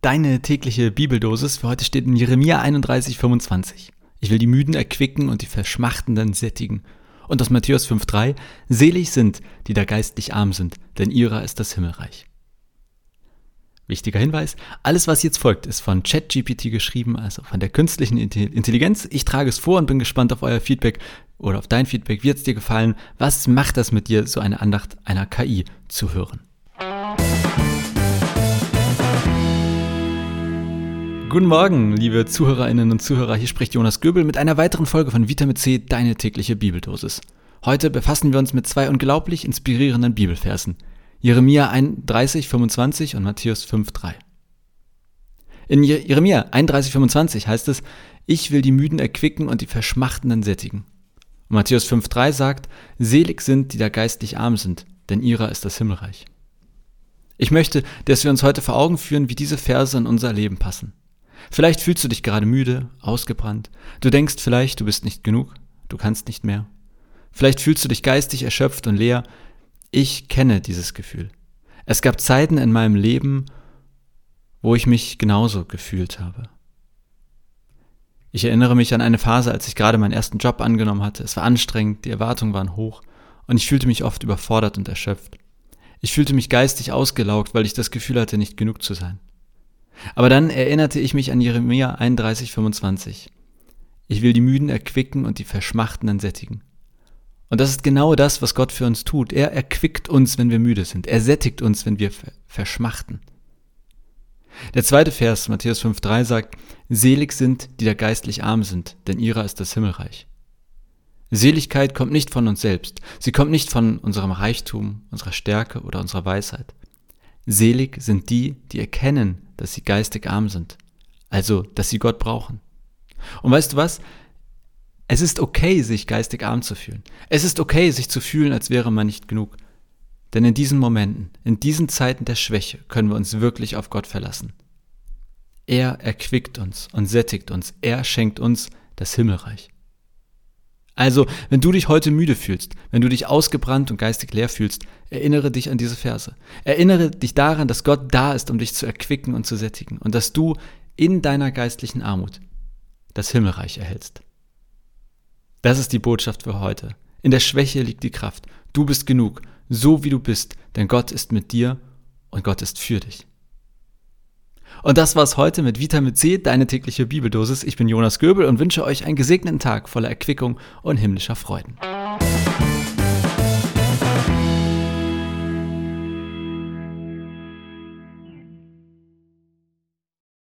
Deine tägliche Bibeldosis für heute steht in Jeremia 31, 25. Ich will die Müden erquicken und die Verschmachtenden sättigen. Und aus Matthäus 5,3 Selig sind, die da geistlich arm sind, denn ihrer ist das Himmelreich. Wichtiger Hinweis, alles was jetzt folgt, ist von ChatGPT geschrieben, also von der künstlichen Intelligenz. Ich trage es vor und bin gespannt auf euer Feedback oder auf dein Feedback. Wie hat es dir gefallen? Was macht das mit dir, so eine Andacht einer KI zu hören? Guten Morgen, liebe Zuhörerinnen und Zuhörer. Hier spricht Jonas Göbel mit einer weiteren Folge von Vitamin C, deine tägliche Bibeldosis. Heute befassen wir uns mit zwei unglaublich inspirierenden Bibelversen. Jeremia 31, 25 und Matthäus 5, 3. In Jeremia 31, 25 heißt es, ich will die Müden erquicken und die Verschmachtenden sättigen. Und Matthäus 5, 3 sagt, selig sind, die da geistlich arm sind, denn ihrer ist das Himmelreich. Ich möchte, dass wir uns heute vor Augen führen, wie diese Verse in unser Leben passen. Vielleicht fühlst du dich gerade müde, ausgebrannt. Du denkst vielleicht, du bist nicht genug, du kannst nicht mehr. Vielleicht fühlst du dich geistig erschöpft und leer, ich kenne dieses Gefühl. Es gab Zeiten in meinem Leben, wo ich mich genauso gefühlt habe. Ich erinnere mich an eine Phase, als ich gerade meinen ersten Job angenommen hatte. Es war anstrengend, die Erwartungen waren hoch und ich fühlte mich oft überfordert und erschöpft. Ich fühlte mich geistig ausgelaugt, weil ich das Gefühl hatte, nicht genug zu sein. Aber dann erinnerte ich mich an Jeremia 31, 25. Ich will die Müden erquicken und die Verschmachtenden sättigen. Und das ist genau das, was Gott für uns tut. Er erquickt uns, wenn wir müde sind. Er sättigt uns, wenn wir verschmachten. Der zweite Vers, Matthäus 5,3 sagt, Selig sind, die da geistlich arm sind, denn ihrer ist das Himmelreich. Seligkeit kommt nicht von uns selbst. Sie kommt nicht von unserem Reichtum, unserer Stärke oder unserer Weisheit. Selig sind die, die erkennen, dass sie geistig arm sind. Also, dass sie Gott brauchen. Und weißt du was? Es ist okay, sich geistig arm zu fühlen. Es ist okay, sich zu fühlen, als wäre man nicht genug. Denn in diesen Momenten, in diesen Zeiten der Schwäche können wir uns wirklich auf Gott verlassen. Er erquickt uns und sättigt uns. Er schenkt uns das Himmelreich. Also, wenn du dich heute müde fühlst, wenn du dich ausgebrannt und geistig leer fühlst, erinnere dich an diese Verse. Erinnere dich daran, dass Gott da ist, um dich zu erquicken und zu sättigen und dass du in deiner geistlichen Armut das Himmelreich erhältst. Das ist die Botschaft für heute. In der Schwäche liegt die Kraft. Du bist genug, so wie du bist, denn Gott ist mit dir und Gott ist für dich. Und das war's heute mit Vitamin C, deine tägliche Bibeldosis. Ich bin Jonas Göbel und wünsche euch einen gesegneten Tag voller Erquickung und himmlischer Freuden.